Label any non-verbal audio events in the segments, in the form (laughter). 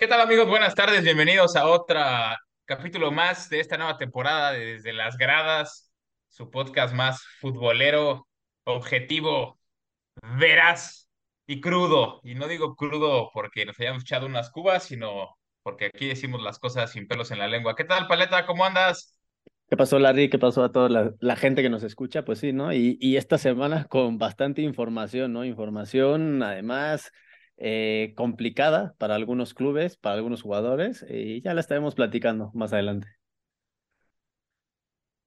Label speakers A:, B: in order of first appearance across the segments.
A: ¿Qué tal amigos? Buenas tardes, bienvenidos a otro capítulo más de esta nueva temporada de Desde las Gradas, su podcast más futbolero, objetivo, veraz y crudo. Y no digo crudo porque nos hayamos echado unas cubas, sino porque aquí decimos las cosas sin pelos en la lengua. ¿Qué tal, Paleta? ¿Cómo andas?
B: ¿Qué pasó, Larry? ¿Qué pasó a toda la, la gente que nos escucha? Pues sí, ¿no? Y, y esta semana con bastante información, ¿no? Información, además, eh, complicada para algunos clubes, para algunos jugadores, y ya la estaremos platicando más adelante.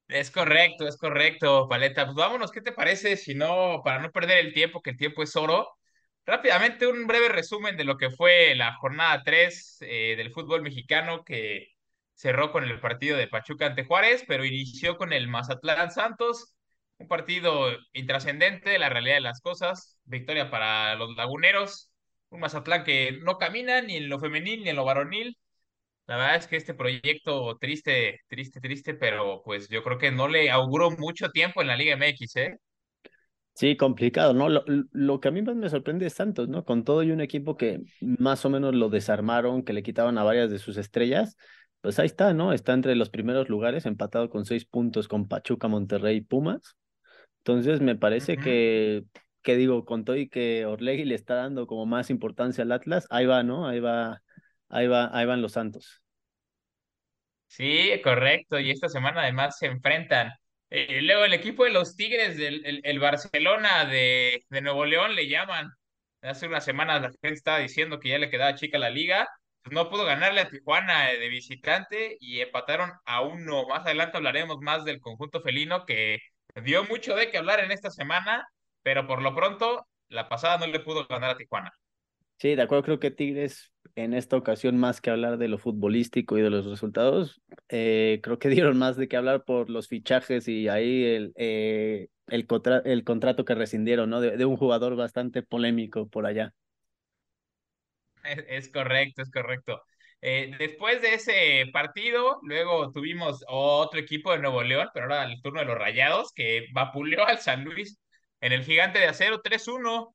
A: Es correcto, es correcto, Paleta. Pues vámonos, ¿qué te parece? Si no, para no perder el tiempo, que el tiempo es oro, rápidamente un breve resumen de lo que fue la jornada 3 eh, del fútbol mexicano que cerró con el partido de Pachuca ante Juárez, pero inició con el Mazatlán Santos, un partido intrascendente, la realidad de las cosas, victoria para los laguneros, un Mazatlán que no camina ni en lo femenil ni en lo varonil, la verdad es que este proyecto triste, triste, triste, pero pues yo creo que no le auguro mucho tiempo en la Liga MX, ¿eh?
B: Sí, complicado, ¿no? Lo, lo que a mí más me sorprende es Santos, ¿no? Con todo y un equipo que más o menos lo desarmaron, que le quitaban a varias de sus estrellas, pues ahí está, ¿no? Está entre los primeros lugares, empatado con seis puntos con Pachuca, Monterrey y Pumas. Entonces me parece que, que digo, con todo y que Orlegui le está dando como más importancia al Atlas, ahí va, ¿no? Ahí va, ahí va, ahí van los Santos.
A: Sí, correcto. Y esta semana además se enfrentan. Eh, luego el equipo de los Tigres del el, el Barcelona de, de Nuevo León le llaman. Hace unas semanas la gente estaba diciendo que ya le quedaba chica la liga. Pues no pudo ganarle a Tijuana eh, de visitante y empataron a uno. Más adelante hablaremos más del conjunto felino que dio mucho de qué hablar en esta semana, pero por lo pronto la pasada no le pudo ganar a Tijuana.
B: Sí, de acuerdo, creo que Tigres en esta ocasión, más que hablar de lo futbolístico y de los resultados, eh, creo que (laughs) dieron más de qué hablar por los fichajes y ahí el, eh, el, contra el contrato que rescindieron, ¿no? De, de un jugador bastante polémico por allá.
A: Es, es correcto, es correcto. Eh, después de ese partido, luego tuvimos otro equipo de Nuevo León, pero ahora el turno de los Rayados, que vapuleó al San Luis en el Gigante de Acero 3-1.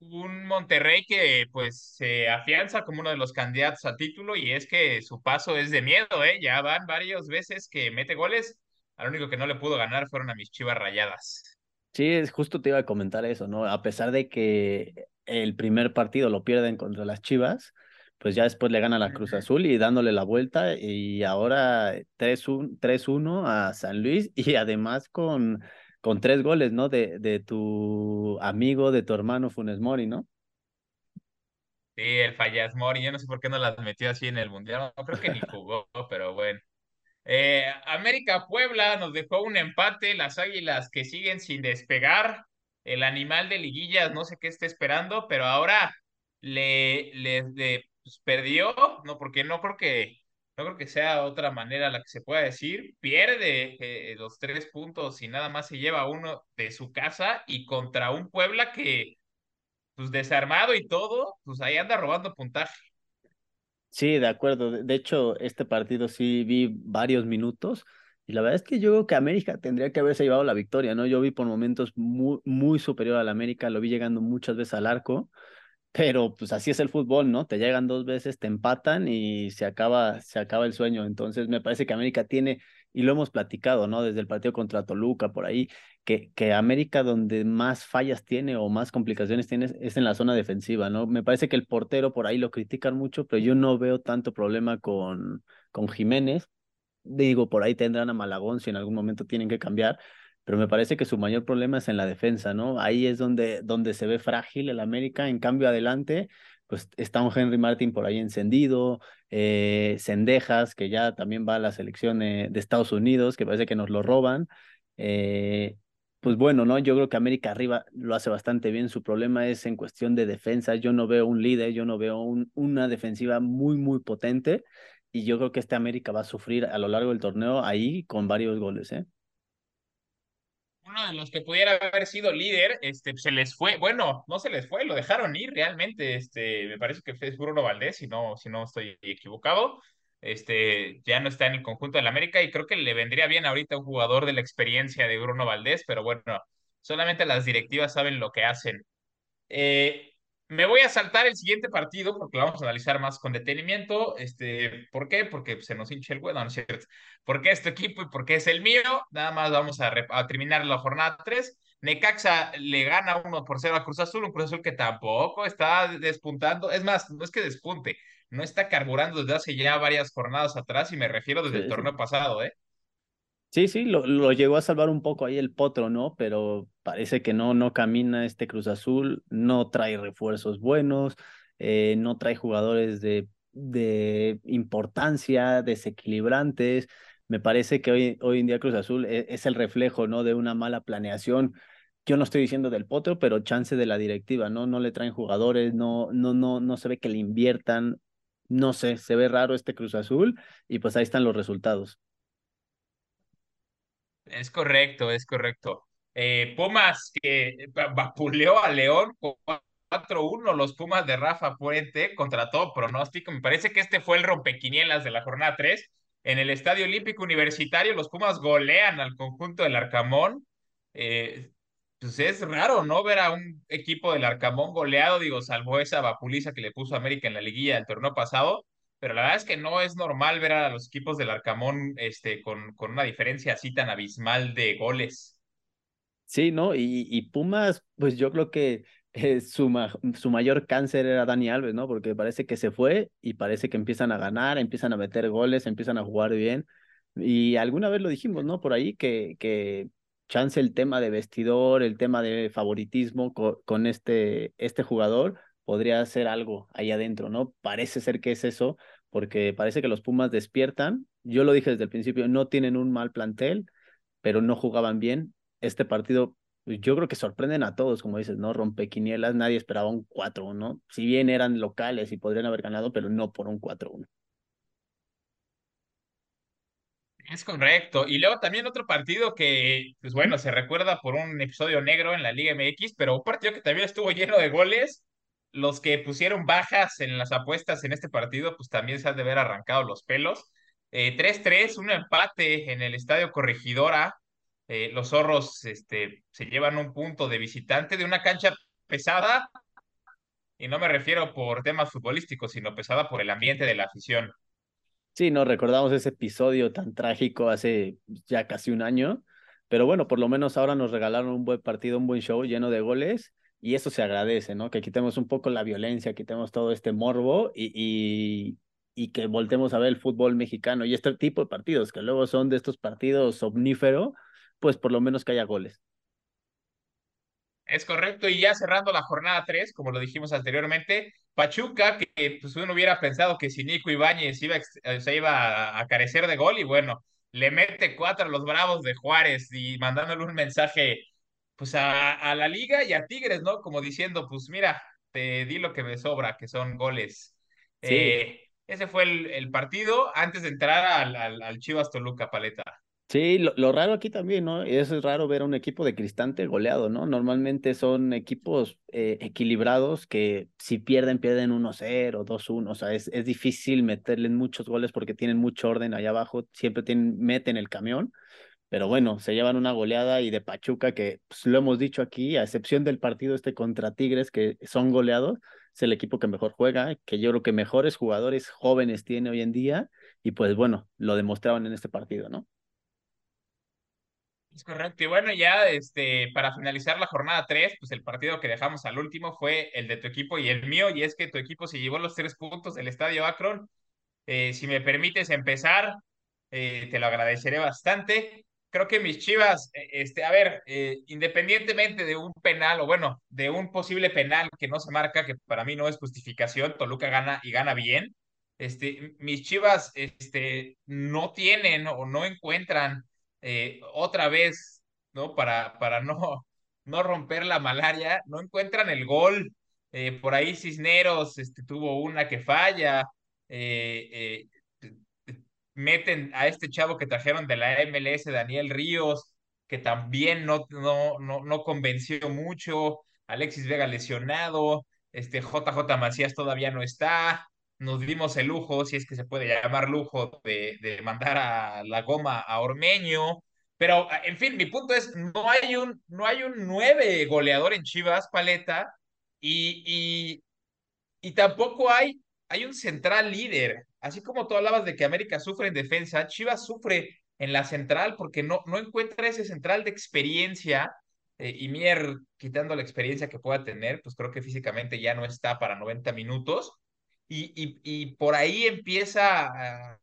A: Un Monterrey que pues se afianza como uno de los candidatos a título y es que su paso es de miedo, ¿eh? Ya van varias veces que mete goles. Al único que no le pudo ganar fueron a mis Chivas Rayadas.
B: Sí, es justo te iba a comentar eso, ¿no? A pesar de que el primer partido lo pierden contra las Chivas, pues ya después le gana la Cruz. Azul y dándole la vuelta y ahora 3-1 a San Luis y además con, con tres goles, ¿no? De, de tu amigo, de tu hermano Funes Mori, ¿no?
A: Sí, el Fallas Mori, yo no sé por qué no las metió así en el Mundial, no creo que ni jugó, pero bueno. Eh, América Puebla nos dejó un empate, las Águilas que siguen sin despegar, el animal de liguillas no sé qué está esperando, pero ahora le, le, pues, perdió, no porque no creo que no creo que sea otra manera la que se pueda decir, pierde eh, los tres puntos y nada más se lleva uno de su casa y contra un Puebla que pues desarmado y todo, pues ahí anda robando puntaje.
B: Sí, de acuerdo. De hecho, este partido sí vi varios minutos y la verdad es que yo creo que América tendría que haberse llevado la victoria, ¿no? Yo vi por momentos muy, muy superior al América, lo vi llegando muchas veces al arco, pero pues así es el fútbol, ¿no? Te llegan dos veces, te empatan y se acaba, se acaba el sueño. Entonces me parece que América tiene, y lo hemos platicado, ¿no? Desde el partido contra Toluca, por ahí, que, que América donde más fallas tiene o más complicaciones tiene es en la zona defensiva, ¿no? Me parece que el portero por ahí lo critican mucho, pero yo no veo tanto problema con, con Jiménez. Digo, por ahí tendrán a Malagón si en algún momento tienen que cambiar, pero me parece que su mayor problema es en la defensa, ¿no? Ahí es donde, donde se ve frágil el América, en cambio adelante, pues está un Henry Martin por ahí encendido, eh, que ya también va a la selección eh, de Estados Unidos, que parece que nos lo roban. Eh, pues bueno, ¿no? Yo creo que América arriba lo hace bastante bien. Su problema es en cuestión de defensa. Yo no veo un líder, yo no veo un, una defensiva muy, muy potente. Y yo creo que este América va a sufrir a lo largo del torneo ahí con varios goles, ¿eh?
A: Uno de los que pudiera haber sido líder, este, se les fue, bueno, no se les fue, lo dejaron ir realmente, este, me parece que es Bruno Valdés, si no, si no estoy equivocado, este, ya no está en el conjunto del América y creo que le vendría bien ahorita un jugador de la experiencia de Bruno Valdés, pero bueno, solamente las directivas saben lo que hacen. Eh, Me voy a saltar el siguiente partido porque lo vamos a analizar más con detenimiento. Este, ¿Por qué? Porque se nos hincha el huevo, no es cierto. ¿Por qué este equipo y por qué es el mío? Nada más vamos a, a terminar la jornada 3. Necaxa le gana 1 por 0 a Cruz Azul, un Cruz Azul que tampoco está despuntando. Es más, no es que despunte, no está carburando desde hace ya varias jornadas atrás y me refiero desde el torneo pasado, ¿eh?
B: Sí, sí, lo, lo, llegó a salvar un poco ahí el potro, ¿no? Pero parece que no, no camina este Cruz Azul, no trae refuerzos buenos, eh, no trae jugadores de, de importancia, desequilibrantes. Me parece que hoy, hoy en día Cruz Azul es, es, el reflejo, ¿no? De una mala planeación. Yo no estoy diciendo del potro, pero chance de la directiva, ¿no? No le traen jugadores, no, no, no, no se ve que le inviertan. No sé, se ve raro este Cruz Azul y pues ahí están los resultados.
A: Es correcto, es correcto. Eh, Pumas que vapuleó a León 4-1, los Pumas de Rafa Puente contra todo pronóstico. Me parece que este fue el rompequinielas de la jornada 3. En el Estadio Olímpico Universitario, los Pumas golean al conjunto del Arcamón. Eh, pues es raro, ¿no? Ver a un equipo del Arcamón goleado, digo, salvo esa vapuliza que le puso América en la liguilla del torneo pasado pero la verdad es que no es normal ver a los equipos del Arcamón este, con, con una diferencia así tan abismal de goles.
B: Sí, ¿no? Y, y Pumas, pues yo creo que eh, su, su mayor cáncer era Dani Alves, ¿no? Porque parece que se fue y parece que empiezan a ganar, empiezan a meter goles, empiezan a jugar bien. Y alguna vez lo dijimos, ¿no? Por ahí que, que chance el tema de vestidor, el tema de favoritismo con, con este, este jugador, podría ser algo ahí adentro, ¿no? Parece ser que es eso, porque parece que los Pumas despiertan. Yo lo dije desde el principio, no tienen un mal plantel, pero no jugaban bien. Este partido, pues, yo creo que sorprenden a todos, como dices, ¿no? Rompequinielas, nadie esperaba un 4-1. Si bien eran locales y podrían haber ganado, pero no por un 4-1.
A: Es correcto. Y luego también otro partido que, pues bueno, se recuerda por un episodio negro en la Liga MX, pero un partido que también estuvo lleno de goles los que pusieron bajas en las apuestas en este partido, pues también se han de ver arrancado los pelos. 3-3, eh, un empate en el Estadio Corregidora. Eh, los zorros este, se llevan un punto de visitante de una cancha pesada, y no me refiero por temas futbolísticos, sino pesada por el ambiente de la afición.
B: Sí, nos recordamos ese episodio tan trágico hace ya casi un año, pero bueno, por lo menos ahora nos regalaron un buen partido, un buen show lleno de goles y eso se agradece, ¿no? Que quitemos un poco la violencia, quitemos todo este morbo y, y, que voltemos a ver el fútbol mexicano y este tipo de partidos, que luego son de estos partidos omnífero, pues por lo menos que haya goles.
A: Es correcto, y ya cerrando la jornada 3, como lo dijimos anteriormente, Pachuca, que pues uno hubiera pensado que si Nico Ibáñez iba, eh, se iba a carecer de gol y bueno, le mete cuatro a los Bravos de Juárez y mandándole un mensaje pues a, a, la liga y a Tigres, ¿no? Como diciendo, pues mira, te di lo que me sobra, que son goles. Sí. Eh, ese fue el, el, partido antes de entrar al, al, al Chivas Toluca Paleta.
B: Sí, lo, raro aquí también, ¿no? Es raro ver a un equipo de Cristante goleado, ¿no? Normalmente son equipos eh, equilibrados que si pierden, pierden 1-0, 2-1, o sea, es, es difícil meterle muchos goles porque tienen mucho orden allá abajo, siempre tienen, meten el camión, pero bueno, se llevan una goleada y de Pachuca que pues, lo hemos dicho aquí, a excepción del partido este contra Tigres que son goleados, es el equipo que mejor juega, que yo creo que mejores jugadores jóvenes tiene hoy en día y pues bueno, lo demostraban en este partido, ¿no?
A: Es correcto. Y bueno, ya este, para finalizar la jornada 3, pues el partido que dejamos al último fue el de tu equipo y el mío, y es que tu equipo se llevó los tres puntos del Estadio Akron. Eh, si me permites empezar, eh, te lo agradeceré bastante creo que mis Chivas, eh, este, a ver, independientemente de un penal o bueno, de un posible penal que no se marca, que para mí no es justificación, Toluca gana y gana bien. Este, mis Chivas, este, no tienen o no encuentran eh, otra vez, ¿no? Para, para no, (laughs) no romper la malaria, no encuentran el gol. por ahí Cisneros este, tuvo una que falla. Eh, meten a este chavo que trajeron de la MLS, Daniel Ríos, que también no, no, no, no convenció mucho, Alexis Vega lesionado, este JJ Macías todavía no está, nos dimos el lujo, si es que se puede llamar lujo, de, de mandar a la goma a Ormeño, pero en fin, mi punto es, no hay un, no hay un nueve goleador en Chivas, Paleta, Y, y, y tampoco hay, hay un central líder. Así como tú hablabas de que América sufre en defensa, Chivas sufre en la central porque no, no encuentra ese central de experiencia. Eh, y Mier, quitando la experiencia que pueda tener, pues creo que físicamente ya no está para 90 minutos. Y, y, y por ahí empieza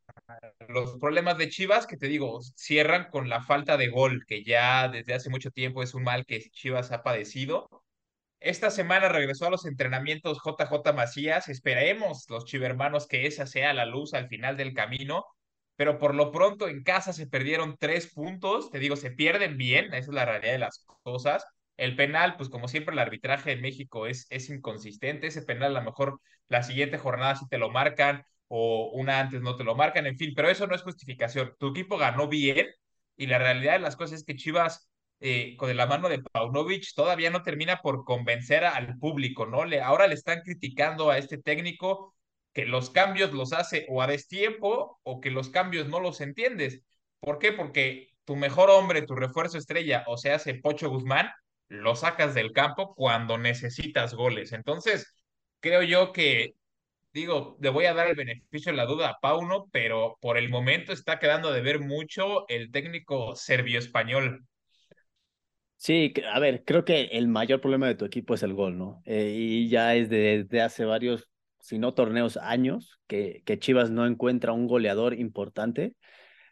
A: los problemas de Chivas, que te digo, cierran con la falta de gol, que ya desde hace mucho tiempo es un mal que Chivas ha padecido. Esta semana regresó a los entrenamientos JJ Macías. Esperemos los chivermanos que esa sea la luz al final del camino. Pero por lo pronto en casa se perdieron tres puntos. Te digo, se pierden bien. Esa es la realidad de las cosas. El penal, pues como siempre, el arbitraje en México es, es inconsistente. Ese penal a lo mejor la siguiente jornada sí te lo marcan o una antes no te lo marcan, en fin, pero eso no es justificación. Tu equipo ganó bien y la realidad de las cosas es que Chivas, eh, con la mano de Paunovic, todavía no termina por convencer al público, ¿no? Le, ahora le están criticando a este técnico que los cambios los hace o a destiempo o que los cambios no los entiendes. ¿Por qué? Porque tu mejor hombre, tu refuerzo estrella, o sea, hace Pocho Guzmán, lo sacas del campo cuando necesitas goles. Entonces, creo yo que digo, le voy a dar el beneficio de la duda a Pauno, pero por el momento está quedando de ver mucho el técnico serbio-español.
B: Sí, a ver, creo que el mayor problema de tu equipo es el gol, ¿no? Eh, y ya es desde hace varios, si no torneos, años, que, que Chivas no encuentra un goleador importante.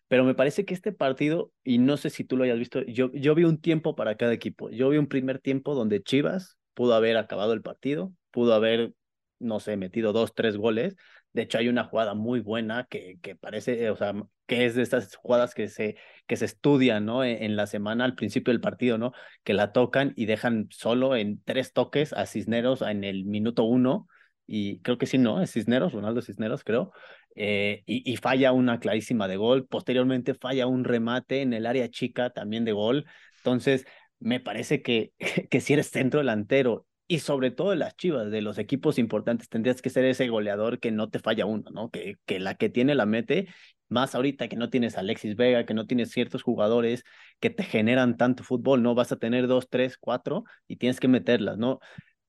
B: Pero me parece que este partido, y no sé si tú lo hayas visto, yo, yo vi un tiempo para cada equipo. Yo vi un primer tiempo donde Chivas pudo haber acabado el partido, pudo haber no sé, metido dos, tres goles. De hecho, hay una jugada muy buena que, que parece, o sea, que es de estas jugadas que se, que se estudian, ¿no? En, en, la semana al principio del partido, ¿no? Que la tocan y dejan solo en tres toques a Cisneros en el minuto uno. Y creo que sí, ¿no? Es Cisneros, Ronaldo Cisneros, creo. Eh, y, y, falla una clarísima de gol. Posteriormente falla un remate en el área chica también de gol. Entonces, me parece que, (laughs) que si eres centro delantero y sobre todo las Chivas, de los equipos importantes, tendrías que ser ese goleador que no te falla uno, ¿no? Que, que la que tiene la mete, más ahorita que no tienes a Alexis Vega, que no tienes ciertos jugadores que te generan tanto fútbol, ¿no? Vas a tener dos, tres, cuatro y tienes que meterlas, ¿no?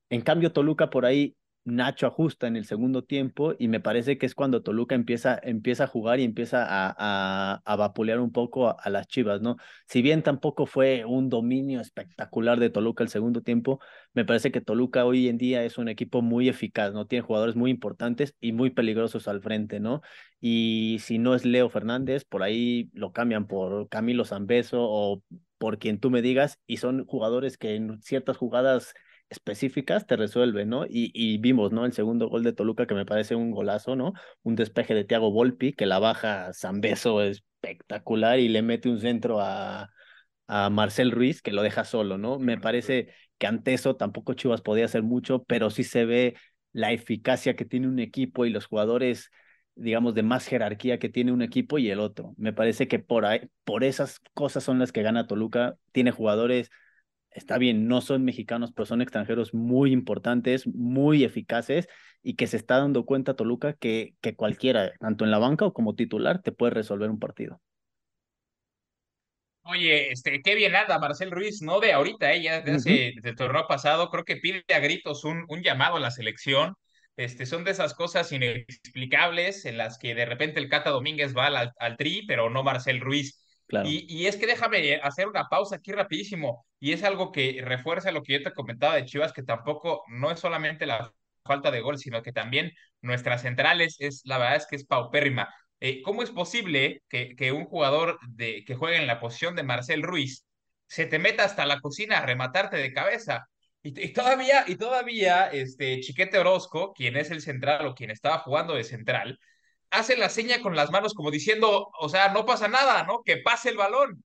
B: En cambio, Toluca por ahí Nacho ajusta en el segundo tiempo y me parece que es cuando Toluca empieza, empieza a jugar y empieza a, a, a vapulear un poco a, las Chivas, ¿no? Si bien tampoco fue un dominio espectacular de Toluca el segundo tiempo, me parece que Toluca hoy en día es un equipo muy eficaz, ¿no? Tiene jugadores muy importantes y muy peligrosos al frente, ¿no? Y si no es Leo Fernández, por ahí lo cambian por Camilo Zambeso o por quien tú me digas y son jugadores que en ciertas jugadas específicas te resuelve, ¿no? Y, y, vimos, ¿no? El segundo gol de Toluca que me parece un golazo, ¿no? Un despeje de Thiago Volpi que la baja Zambeso espectacular y le mete un centro a, a Marcel Ruiz que lo deja solo, ¿no? Me parece que ante eso tampoco Chivas podía hacer mucho, pero sí se ve la eficacia que tiene un equipo y los jugadores digamos, de más jerarquía que tiene un equipo y el otro. Me parece que por ahí, por esas cosas son las que gana Toluca. Tiene jugadores está bien, no son mexicanos, pero son extranjeros muy importantes, muy eficaces y que se está dando cuenta Toluca que, que cualquiera, tanto en la banca o como titular, te puede resolver un partido.
A: Oye, este, qué bien anda Marcel Ruiz, no de ahorita, eh, ya desde, hace, desde el torneo pasado, creo que pide a gritos un, un llamado a la selección. Este, son de esas cosas inexplicables en las que de repente el Cata Domínguez va al, al tri, pero no Marcel Ruiz. Y, y, es que déjame hacer una pausa aquí rapidísimo, y es algo que refuerza lo que yo te comentaba de Chivas, que tampoco no es solamente la falta de gol, sino que también nuestras centrales es, la verdad es que es paupérrima. Eh, ¿Cómo es posible que, que, un jugador de, que juegue en la posición de Marcel Ruiz se te meta hasta la cocina a rematarte de cabeza? Y, y, todavía, y todavía, este Chiquete Orozco, quien es el central o quien estaba jugando de central, hace la seña con las manos como diciendo, o sea, no pasa nada, ¿no? Que pase el balón.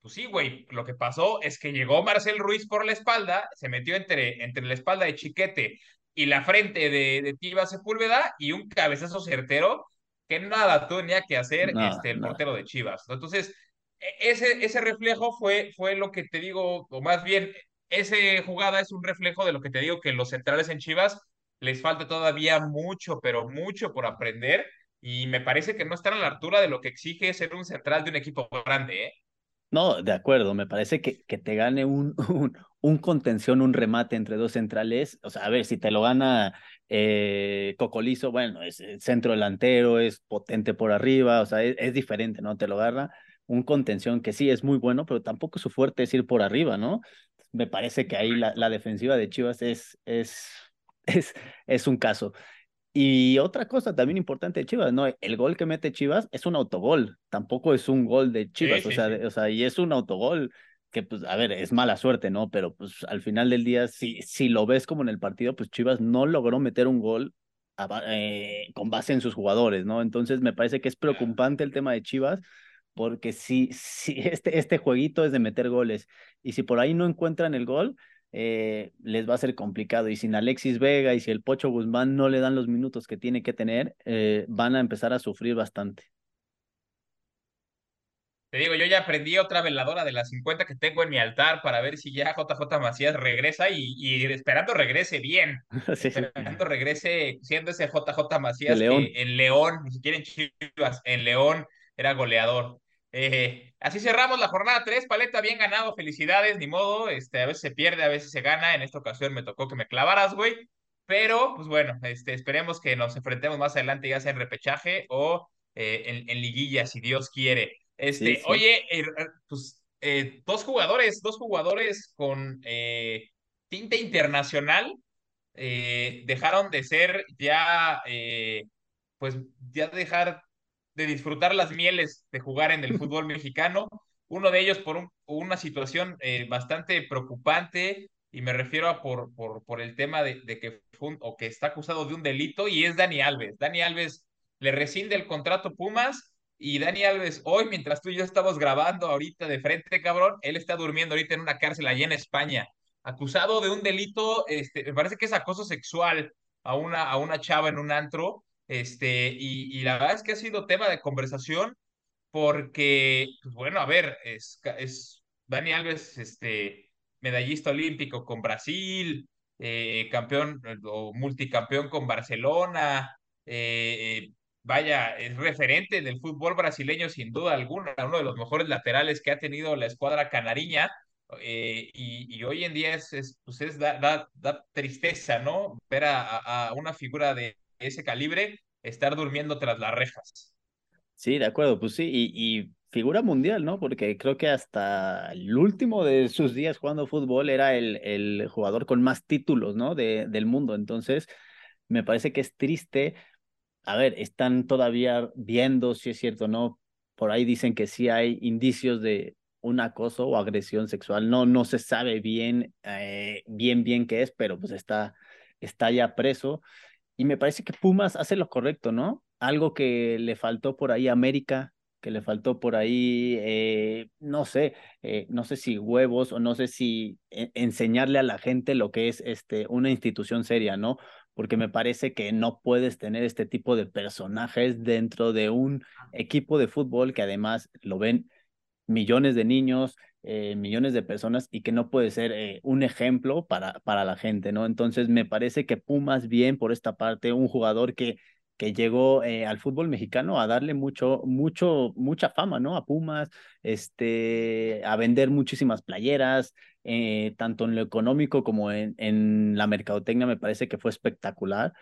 A: Pues sí, güey, lo que pasó es que llegó Marcel Ruiz por la espalda, se metió entre, entre la espalda de Chiquete y la frente de, de Tiva Sepúlveda y un cabezazo certero que nada tenía que hacer nada, este, el portero de Chivas. Entonces, ese, ese reflejo fue, fue lo que te digo, o más bien, esa jugada es un reflejo de lo que te digo, que los centrales en Chivas les falta todavía mucho, pero mucho por aprender y me parece que no están a la altura de lo que exige ser un central de un equipo grande, ¿eh?
B: No, de acuerdo, me parece que, que te gane un, (laughs) un, contención, un remate entre dos centrales. O sea, a ver, si te lo gana eh, Cocolizo, bueno, es, centro delantero, es potente por arriba, o sea, es, diferente, ¿no? Te lo agarra un contención que sí es muy bueno, pero tampoco su fuerte es ir por arriba, ¿no? Me parece que ahí la, la defensiva de Chivas es, es, (laughs) es, es un caso. Y otra cosa también importante de Chivas, ¿no? El gol que mete Chivas es un autogol, tampoco es un gol de Chivas, sí, o, sea, sí. o sea, y es un autogol que, pues, a ver, es mala suerte, ¿no? Pero, pues, al final del día, si, si lo ves como en el partido, pues Chivas no logró meter un gol a, eh, con base en sus jugadores, ¿no? Entonces, me parece que es preocupante el tema de Chivas, porque si, si este, este jueguito es de meter goles, y si por ahí no encuentran el gol, eh, les va a ser complicado. Y sin Alexis Vega y si el Pocho Guzmán no le dan los minutos que tiene que tener, eh, van a empezar a sufrir bastante.
A: Te digo, yo ya aprendí otra veladora de las 50 que tengo en mi altar para ver si ya JJ Macías regresa y, y esperando regrese bien. (laughs) sí, esperando regrese siendo ese JJ Macías que en León, ni siquiera en Chivas, en León era goleador. Eh, así cerramos la jornada 3, Paleta, bien ganado, felicidades, ni modo, este, a veces se pierde, a veces se gana, en esta ocasión me tocó que me clavaras, güey, pero pues bueno, este, esperemos que nos enfrentemos más adelante, ya sea en repechaje o eh, en, en, liguilla, si Dios quiere. Este, sí, sí. oye, eh, pues eh, dos jugadores, dos jugadores con tinte internacional dejaron de ser ya, pues ya dejar de disfrutar las mieles de jugar en el fútbol mexicano. Uno de ellos por un, una situación eh, bastante preocupante, y me refiero a por, por, por el tema de, que fue o que está acusado de un delito, y es Dani Alves. Dani Alves le rescinde el contrato Pumas, y Dani Alves, hoy, mientras tú y yo estamos grabando ahorita de frente, cabrón, él está durmiendo ahorita en una cárcel allá en España, acusado de un delito, este, me parece que es acoso sexual a una, a una chava en un antro, este, y, y, la verdad es que ha sido tema de conversación porque, pues bueno, a ver, es, es Dani Alves, este, medallista olímpico con Brasil, eh, campeón o multicampeón con Barcelona, eh, vaya, es referente del fútbol brasileño sin duda alguna, uno de los mejores laterales que ha tenido la escuadra canariña. Eh, y, y, hoy en día es, es pues es da, da, da, tristeza, ¿no? Ver a, a una figura de, ese calibre estar durmiendo tras las rejas.
B: Sí, de acuerdo, pues sí, y, figura mundial, ¿no? Porque creo que hasta el último de sus días jugando fútbol era el, el jugador con más títulos, ¿no? De, del mundo. Entonces, me parece que es triste. A ver, están todavía viendo si es cierto o no. Por ahí dicen que sí hay indicios de un acoso o agresión sexual. No, no se sabe bien, eh, bien, bien qué es, pero pues está, está ya preso. Y me parece que Pumas hace lo correcto, ¿no? Algo que le faltó por ahí a América, que le faltó por ahí, eh, no sé, eh, no sé si huevos o no sé si eh, enseñarle a la gente lo que es este, una institución seria, ¿no? Porque me parece que no puedes tener este tipo de personajes dentro de un equipo de fútbol que además lo ven millones de niños, eh, millones de personas y que no puede ser eh, un ejemplo para, para la gente, ¿no? Entonces me parece que Pumas bien por esta parte, un jugador que, que llegó eh, al fútbol mexicano a darle mucho, mucho, mucha fama, ¿no? A Pumas, este, a vender muchísimas playeras, tanto en lo económico como en, en la mercadotecnia, me parece que fue espectacular,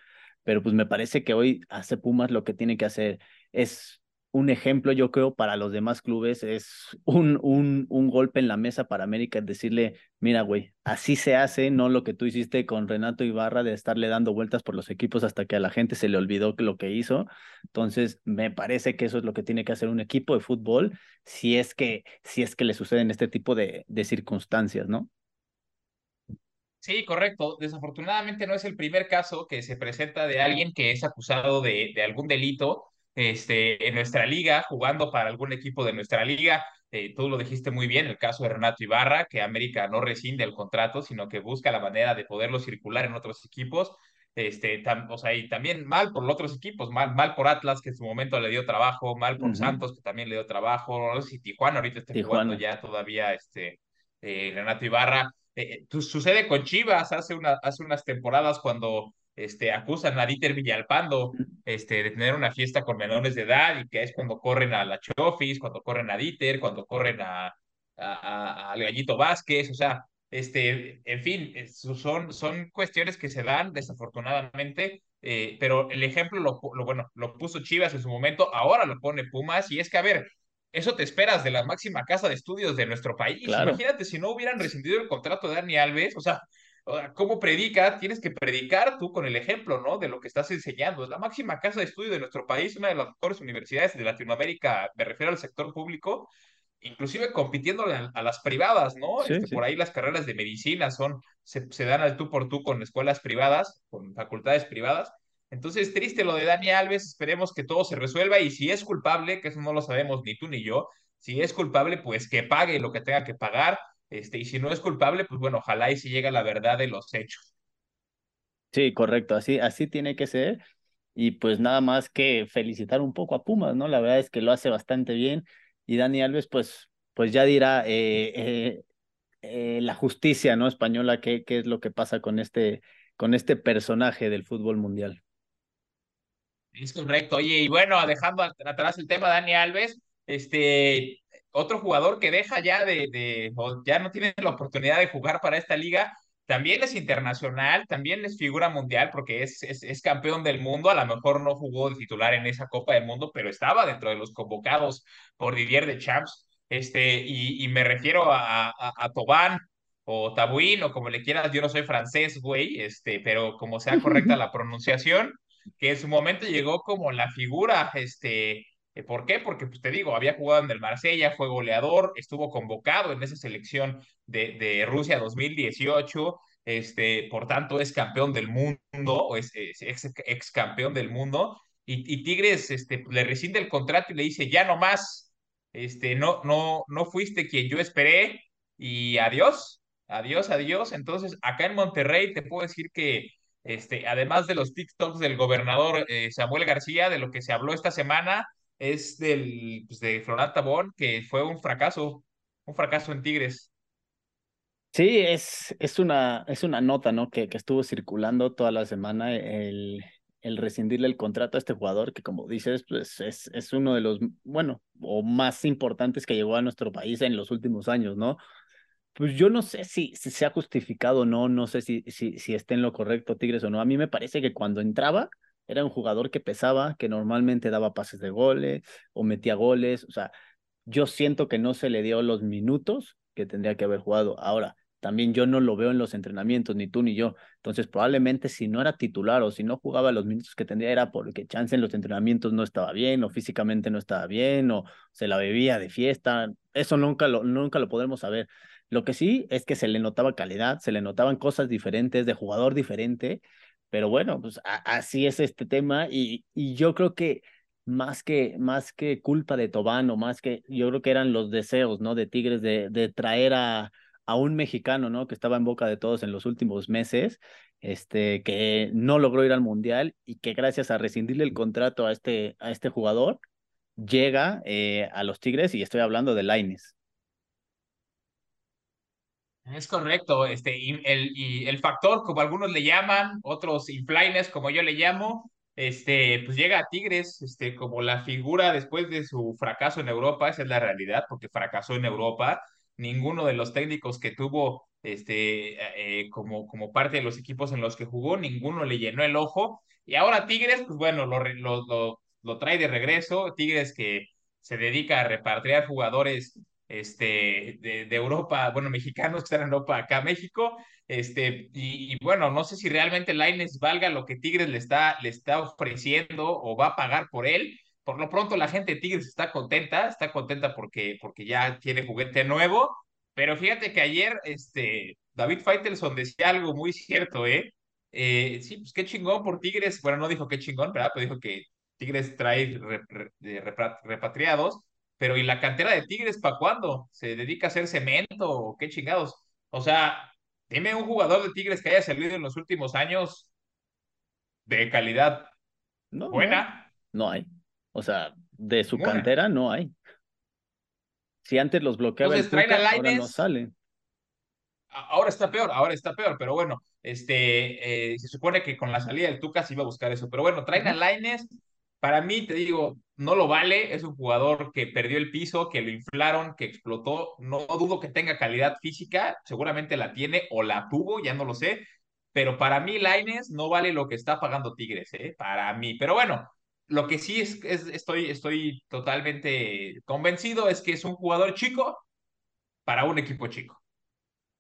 B: pero pues me parece que hoy hace Pumas lo que tiene que hacer es un ejemplo, yo creo, para los demás clubes, es un, un, un golpe en la mesa para América, decirle, mira, güey, así se hace, no lo que tú hiciste con Renato Ibarra de estarle dando vueltas por los equipos hasta que a la gente se le olvidó lo que hizo. Entonces, me parece que eso es lo que tiene que hacer un equipo de fútbol si es que, si es que le suceden este tipo de, de circunstancias, ¿no?
A: Sí, correcto. Desafortunadamente no es el primer caso que se presenta de alguien que es acusado de, de algún delito este, en nuestra liga, jugando para algún equipo de nuestra liga. Eh, tú lo dijiste muy bien, el caso de Renato Ibarra, que América no rescinde el contrato, sino que busca la manera de poderlo circular en otros equipos. Este, tam, o sea, y también mal por los otros equipos, mal, mal por Atlas, que en su momento le dio trabajo, mal por uh -huh. Santos, que también le dio trabajo, no sé si Tijuana ahorita está jugando ya todavía este, eh, Renato Ibarra. Eh, sucede con Chivas hace, una, hace unas temporadas cuando este, acusan a Dieter Villalpando este, de tener una fiesta con menores de edad y que es cuando corren a la Chofis, cuando corren a Dieter, cuando corren a, al Gallito Vázquez, o sea, este, en fin, son, son cuestiones que se dan desafortunadamente, eh, pero el ejemplo lo, lo, bueno, lo puso Chivas en su momento, ahora lo pone Pumas, y es que, a ver, eso te esperas de la máxima casa de estudios de nuestro país.
B: Claro.
A: Imagínate si no hubieran rescindido el contrato de Dani Alves, o sea, ¿cómo predica? Tienes que predicar tú con el ejemplo, ¿no? De lo que estás enseñando. Es la máxima casa de estudio de nuestro país, una de las mejores universidades de Latinoamérica, me refiero al sector público, inclusive compitiendo a, las privadas, ¿no?
B: Sí,
A: este,
B: sí.
A: Por ahí las carreras de medicina son, se, se dan al tú por tú con escuelas privadas, con facultades privadas. Entonces, triste lo de Dani Alves, esperemos que todo se resuelva y si es culpable, que eso no lo sabemos ni tú ni yo, si es culpable, pues que pague lo que tenga que pagar, este, y si no es culpable, pues bueno, ojalá y si llega la verdad de los hechos.
B: Sí, correcto, así, así tiene que ser. Y pues nada más que felicitar un poco a Pumas, ¿no? La verdad es que lo hace bastante bien. Y Dani Alves, pues, pues ya dirá eh, eh, eh, la justicia, ¿no? Española, qué, qué es lo que pasa con este, con este personaje del fútbol mundial.
A: Es correcto. Oye, y bueno, dejando atrás el tema de Dani Alves, este, otro jugador que deja ya de, de, o ya no tiene la oportunidad de jugar para esta liga, también es internacional, también es figura mundial porque es, es, es campeón del mundo, a lo mejor no jugó de titular en esa Copa del Mundo, pero estaba dentro de los convocados por Didier de Champs, este, y, y me refiero a, a, a Tobán o Tabuín o como le quieras, yo no soy francés, güey, este, pero como sea correcta (laughs) la pronunciación que en su momento llegó como la figura, este, ¿por qué? Porque, pues te digo, había jugado en el Marsella, fue goleador, estuvo convocado en esa selección de, de Rusia 2018, este, por tanto es campeón del mundo, o es, ex, ex, campeón del mundo, y, y, Tigres este, le rescinde el contrato y le dice, ya no más, este, no, no, no fuiste quien yo esperé, y adiós, adiós, adiós. Entonces, acá en Monterrey te puedo decir que este, además de los TikToks del gobernador eh, Samuel García, de lo que se habló esta semana, es del, pues, de Florán Tabón, que fue un fracaso, un fracaso en Tigres.
B: Sí, es, es, una, es una nota, ¿no? Que, que estuvo circulando toda la semana el, el rescindirle el contrato a este jugador, que como dices, pues es, es uno de los, bueno, o más importantes que llegó a nuestro país en los últimos años, ¿no? Pues yo no sé si, si se ha justificado o no, no sé si, si, si esté en lo correcto Tigres o no. A mí me parece que cuando entraba era un jugador que pesaba, que normalmente daba pases de goles o metía goles. O sea, yo siento que no se le dio los minutos que tendría que haber jugado. Ahora, también yo no lo veo en los entrenamientos, ni tú ni yo. Entonces, probablemente si no era titular o si no jugaba los minutos que tendría era porque chance en los entrenamientos no estaba bien o físicamente no estaba bien o se la bebía de fiesta. Eso nunca lo, nunca lo podremos saber. Lo que sí es que se le notaba calidad, se le notaban cosas diferentes, de jugador diferente, pero bueno, pues a, así es este tema y, y yo creo que más que, más que culpa de Tobán o más que, yo creo que eran los deseos, ¿no? De Tigres de, de traer a, a un mexicano, ¿no? Que estaba en boca de todos en los últimos meses, este, que no logró ir al Mundial y que gracias a rescindirle el contrato a este, a este jugador, llega eh, a los Tigres y estoy hablando de Laines.
A: Es correcto, este, y el, y el factor, como algunos le llaman, otros inflaines, como yo le llamo, este, pues llega a Tigres, este, como la figura después de su fracaso en Europa, esa es la realidad, porque fracasó en Europa. Ninguno de los técnicos que tuvo, este, eh, como, como parte de los equipos en los que jugó, ninguno le llenó el ojo. Y ahora Tigres, pues bueno, lo, lo, lo, lo trae de regreso. Tigres que se dedica a repatriar jugadores este, de, de, Europa, bueno, mexicanos que están en Europa acá a México, este, y, bueno, no sé si realmente Laines valga lo que Tigres le está, le está ofreciendo o va a pagar por él. Por lo pronto la gente de Tigres está contenta, está contenta porque, porque ya tiene juguete nuevo, pero fíjate que ayer este, David Faitelson decía algo muy cierto, ¿eh? eh sí, pues qué chingón por Tigres, bueno, no dijo qué chingón. Pero dijo que Tigres trae repatriados, pero ¿y la cantera de Tigres para cuándo? ¿Se dedica a hacer cemento o qué chingados? O sea, dime un jugador de Tigres que haya salido en los últimos años de calidad
B: no,
A: buena.
B: No, no hay. O sea, de su cantera no hay. Si antes los bloqueaba
A: Entonces,
B: el Tuca,
A: traen a
B: ahora no salen.
A: Ahora está peor, ahora está peor, pero bueno, este, eh, se supone que con la salida del Tuca se iba a buscar eso. Pero bueno, traen a Laines, para mí, te digo, no lo vale. Es un jugador que perdió el piso, que lo inflaron, que explotó. No dudo que tenga calidad física. Seguramente la tiene o la tuvo, ya no lo sé. Pero para mí, Laines no vale lo que está pagando Tigres, ¿eh? Para mí. Pero bueno, lo que sí es, es estoy, estoy totalmente convencido es que es un jugador chico para un equipo chico.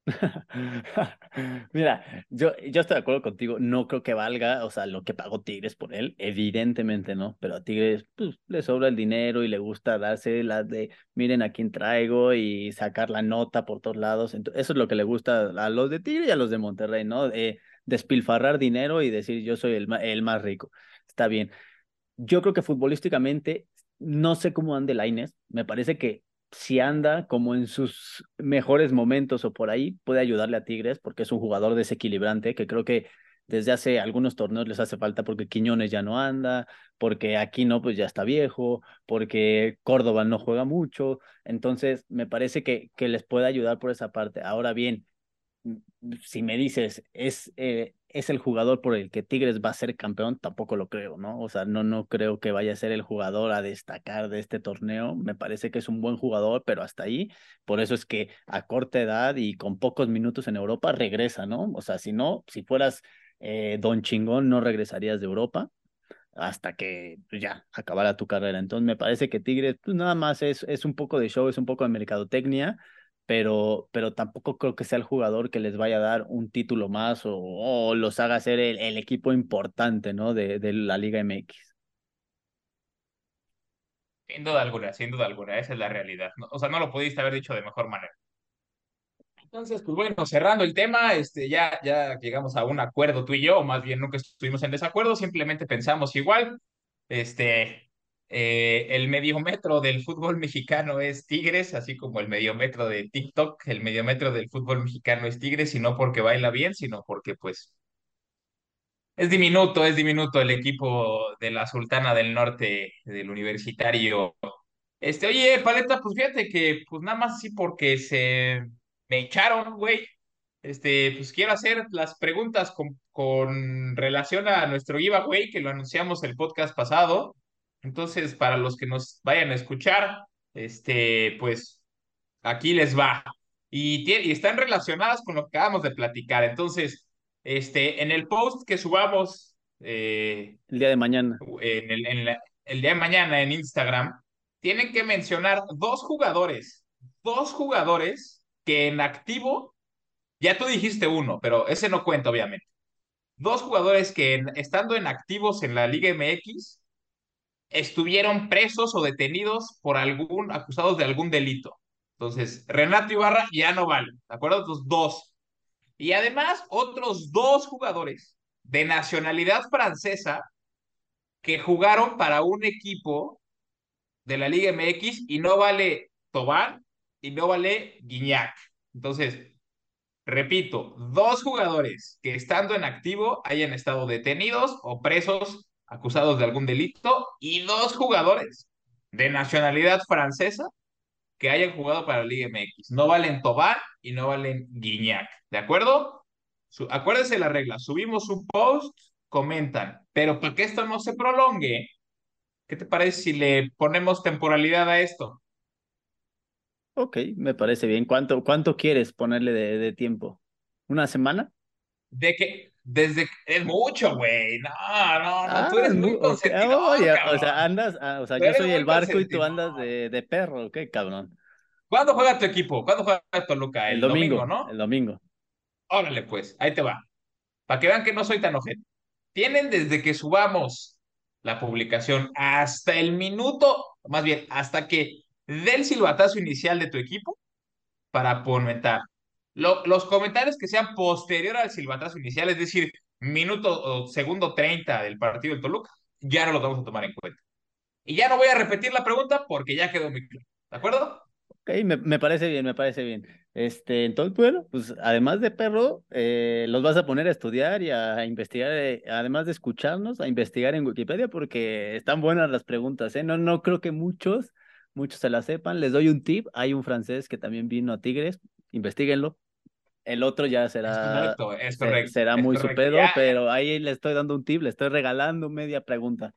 A: (laughs)
B: Mira, yo, yo estoy de acuerdo contigo, no creo que valga, o sea, lo que pagó Tigres por él, evidentemente no, pero a Tigres pues, le sobra el dinero y le gusta darse la de, miren a quién traigo y sacar la nota por todos lados, eso es lo que le gusta a los de Tigre y a los de Monterrey, ¿no? despilfarrar dinero y decir yo soy el, el más rico, está bien. Yo creo que futbolísticamente, no sé cómo ande Lainez, me parece que si anda como en sus mejores momentos o por ahí, puede ayudarle a Tigres porque es un jugador desequilibrante que creo que desde hace algunos torneos les hace falta porque Quiñones ya no anda, porque Aquino pues ya está viejo, porque Córdoba no juega mucho, entonces me parece que, que les puede ayudar por esa parte. Ahora bien, si me dices, es, eh, es el jugador por el que Tigres va a ser campeón, tampoco lo creo, ¿no? O sea, no, no creo que vaya a ser el jugador a destacar de este torneo. Me parece que es un buen jugador, pero hasta ahí. Por eso es que a corta edad y con pocos minutos en Europa regresa, ¿no? O sea, si no, si fueras eh, Don Chingón, no regresarías de Europa hasta que pues, ya acabara tu carrera. Entonces me parece que Tigres, pues nada más es, es un poco de show, es un poco de mercadotecnia pero, pero tampoco creo que sea el jugador que les vaya a dar un título más o, los haga ser el, equipo importante ¿no? de, de, la Liga MX.
A: Sin duda alguna, sin duda alguna, esa es la realidad. O sea, no lo pudiste haber dicho de mejor manera. Entonces, pues bueno, cerrando el tema, este, ya, ya llegamos a un acuerdo tú y yo, o más bien nunca estuvimos en desacuerdo, simplemente pensamos igual. Este, eh, el mediometro del fútbol mexicano es Tigres, así como el mediometro de TikTok, el mediometro del fútbol mexicano es Tigres, y no porque baila bien, sino porque pues es diminuto, es diminuto el equipo de la Sultana del Norte, del Universitario. Este, oye, Paleta, pues fíjate que pues nada más así porque se me echaron, güey. Este, pues quiero hacer las preguntas con, con relación a nuestro giveaway que lo anunciamos el podcast pasado. Entonces, para los que nos vayan a escuchar, este, pues aquí les va. Y, y están relacionadas con lo que acabamos de platicar. Entonces, este, en el post que subamos eh,
B: el día de mañana,
A: en el, en el día de mañana en Instagram, tienen que mencionar dos jugadores, dos jugadores que en activo, ya tú dijiste uno, pero ese no cuenta, obviamente. Dos jugadores que estando en activos en la Liga MX estuvieron presos o detenidos por algún, acusados de algún delito. Entonces, Renato Ibarra ya no vale, ¿de acuerdo? Dos. Y además, otros dos jugadores de nacionalidad francesa que jugaron para un equipo de la Liga MX y no vale Tobán y no vale Guiñac. Entonces, repito, dos jugadores que estando en activo hayan estado detenidos o presos acusados de algún delito y dos jugadores de nacionalidad francesa que hayan jugado para la Liga MX. No valen Tobán y no valen Guiñac, ¿de acuerdo? acuérdense la regla, subimos un post, comentan, pero para que esto no se prolongue, ¿qué te parece si le ponemos temporalidad a esto?
B: Ok, me parece bien. ¿Cuánto, cuánto quieres ponerle de, de tiempo? ¿Una semana?
A: De que, desde es mucho, güey. No, no, no, tú eres ah, muy consentidor,
B: O sea, andas, ah, o sea, yo soy el barco y tú andas de, de perro, ¿qué, cabrón?
A: ¿Cuándo juega tu equipo? ¿Cuándo juega Toluca? El, el domingo, ¿no?
B: El domingo.
A: Órale, pues, ahí te va. Para que vean que no soy tan ojete. Tienen desde que subamos la publicación hasta el minuto, más bien, hasta que dé el silbatazo inicial de tu equipo para comentar los comentarios que sean posterior al silbatazo inicial, es decir, minuto o segundo 30 del partido del Toluca, ya no los vamos a tomar en cuenta. Y ya no voy a repetir la pregunta porque ya quedó muy claro. ¿De acuerdo?
B: Ok, me, parece bien, me parece bien. Este, entonces, bueno, pues además de perro, eh, los vas a poner a estudiar y a investigar, eh, además de escucharnos, a investigar en Wikipedia porque están buenas las preguntas, ¿eh? No, no creo que muchos, muchos se la sepan. Les doy un tip, hay un francés que también vino a Tigres, investiguenlo. El otro ya será, será muy su pedo, pero ahí le estoy dando un tip, le estoy regalando media pregunta.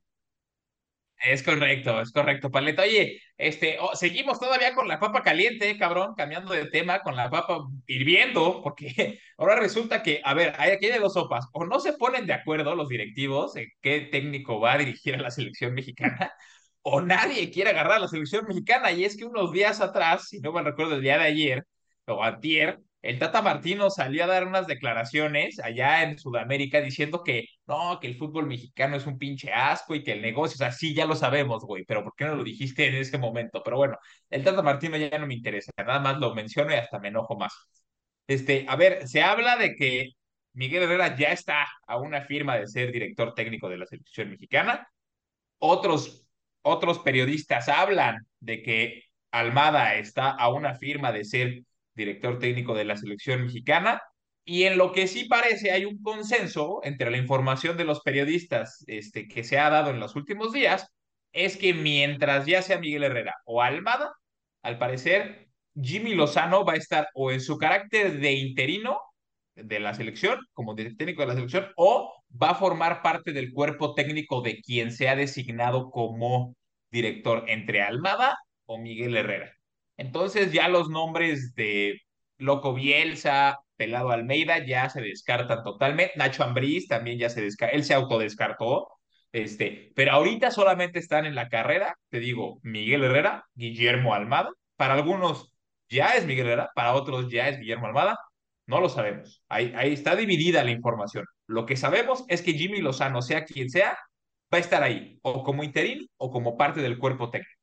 A: Es correcto, es correcto, Paleta. Oye, este, oh, seguimos todavía con la papa caliente, cabrón, cambiando de tema, con la papa hirviendo, porque (laughs) ahora resulta que, a ver, hay aquí de dos sopas, o no se ponen de acuerdo los directivos en qué técnico va a dirigir a la selección mexicana, (laughs) o nadie quiere agarrar a la selección mexicana, y es que unos días atrás, si no me recuerdo el día de ayer, o antier, el Tata Martino salió a dar unas declaraciones allá en Sudamérica diciendo que no, que el fútbol mexicano es un pinche asco y que el negocio, o sea, sí, ya lo sabemos, güey, pero ¿por qué no lo dijiste en ese momento? Pero bueno, el Tata Martino ya no me interesa, nada más lo menciono y hasta me enojo más. Este, a ver, se habla de que Miguel Herrera ya está a una firma de ser director técnico de la selección mexicana. Otros, otros periodistas hablan de que Almada está a una firma de ser director técnico de la selección mexicana. Y en lo que sí parece hay un consenso entre la información de los periodistas este, que se ha dado en los últimos días, es que mientras ya sea Miguel Herrera o Almada, al parecer Jimmy Lozano va a estar o en su carácter de interino de la selección, como técnico de la selección, o va a formar parte del cuerpo técnico de quien sea designado como director entre Almada o Miguel Herrera. Entonces ya los nombres de Loco Bielsa, Pelado Almeida ya se descartan totalmente. Nacho Ambriz también ya se descartó, él se autodescartó. Este, pero ahorita solamente están en la carrera, te digo, Miguel Herrera, Guillermo Almada. Para algunos ya es Miguel Herrera, para otros ya es Guillermo Almada. No lo sabemos. Ahí, ahí está dividida la información. Lo que sabemos es que Jimmy Lozano, sea quien sea, va a estar ahí, o como interino o como parte del cuerpo técnico.